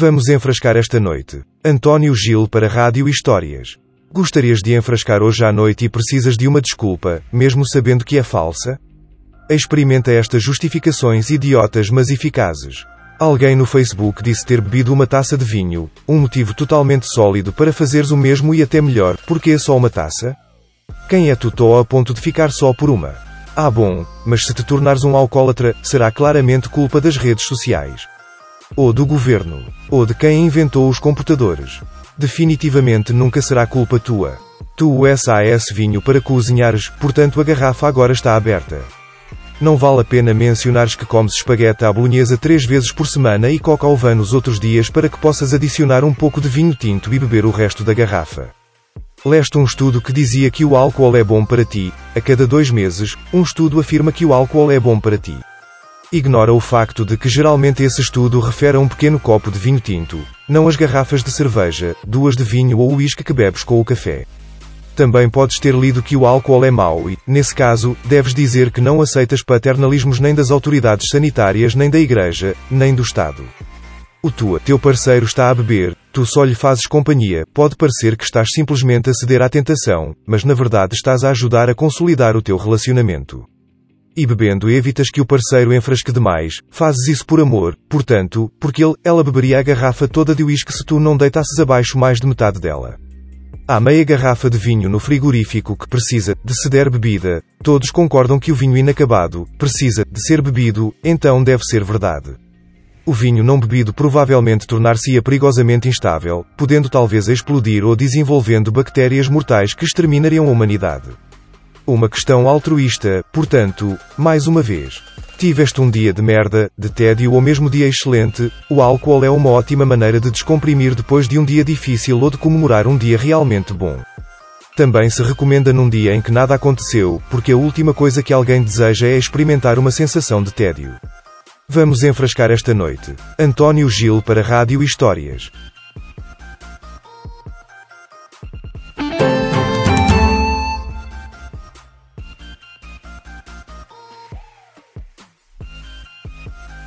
Vamos enfrascar esta noite. António Gil para Rádio Histórias. Gostarias de enfrascar hoje à noite e precisas de uma desculpa, mesmo sabendo que é falsa? Experimenta estas justificações idiotas mas eficazes. Alguém no Facebook disse ter bebido uma taça de vinho, um motivo totalmente sólido para fazeres o mesmo e até melhor, porque é só uma taça? Quem é tu a ponto de ficar só por uma? Ah bom, mas se te tornares um alcoólatra, será claramente culpa das redes sociais. Ou do governo. Ou de quem inventou os computadores. Definitivamente nunca será culpa tua. Tu SAS vinho para cozinhares, portanto a garrafa agora está aberta. Não vale a pena mencionares que comes espaguete à bolonhesa três vezes por semana e coca ao van nos outros dias para que possas adicionar um pouco de vinho tinto e beber o resto da garrafa. Leste um estudo que dizia que o álcool é bom para ti. A cada dois meses, um estudo afirma que o álcool é bom para ti. Ignora o facto de que geralmente esse estudo refere a um pequeno copo de vinho tinto, não as garrafas de cerveja, duas de vinho ou uísque que bebes com o café. Também podes ter lido que o álcool é mau e, nesse caso, deves dizer que não aceitas paternalismos nem das autoridades sanitárias nem da igreja, nem do Estado. O tua, teu parceiro está a beber, tu só lhe fazes companhia, pode parecer que estás simplesmente a ceder à tentação, mas na verdade estás a ajudar a consolidar o teu relacionamento. E bebendo evitas que o parceiro enfrasque demais, fazes isso por amor, portanto, porque ele, ela beberia a garrafa toda de uísque se tu não deitasses abaixo mais de metade dela. Há meia garrafa de vinho no frigorífico que precisa de ceder bebida. Todos concordam que o vinho inacabado precisa de ser bebido, então deve ser verdade. O vinho não bebido provavelmente tornar-se-ia perigosamente instável, podendo talvez explodir ou desenvolvendo bactérias mortais que exterminariam a humanidade. Uma questão altruísta, portanto, mais uma vez. Tiveste um dia de merda, de tédio ou mesmo dia excelente, o álcool é uma ótima maneira de descomprimir depois de um dia difícil ou de comemorar um dia realmente bom. Também se recomenda num dia em que nada aconteceu, porque a última coisa que alguém deseja é experimentar uma sensação de tédio. Vamos enfrascar esta noite. António Gil para Rádio Histórias.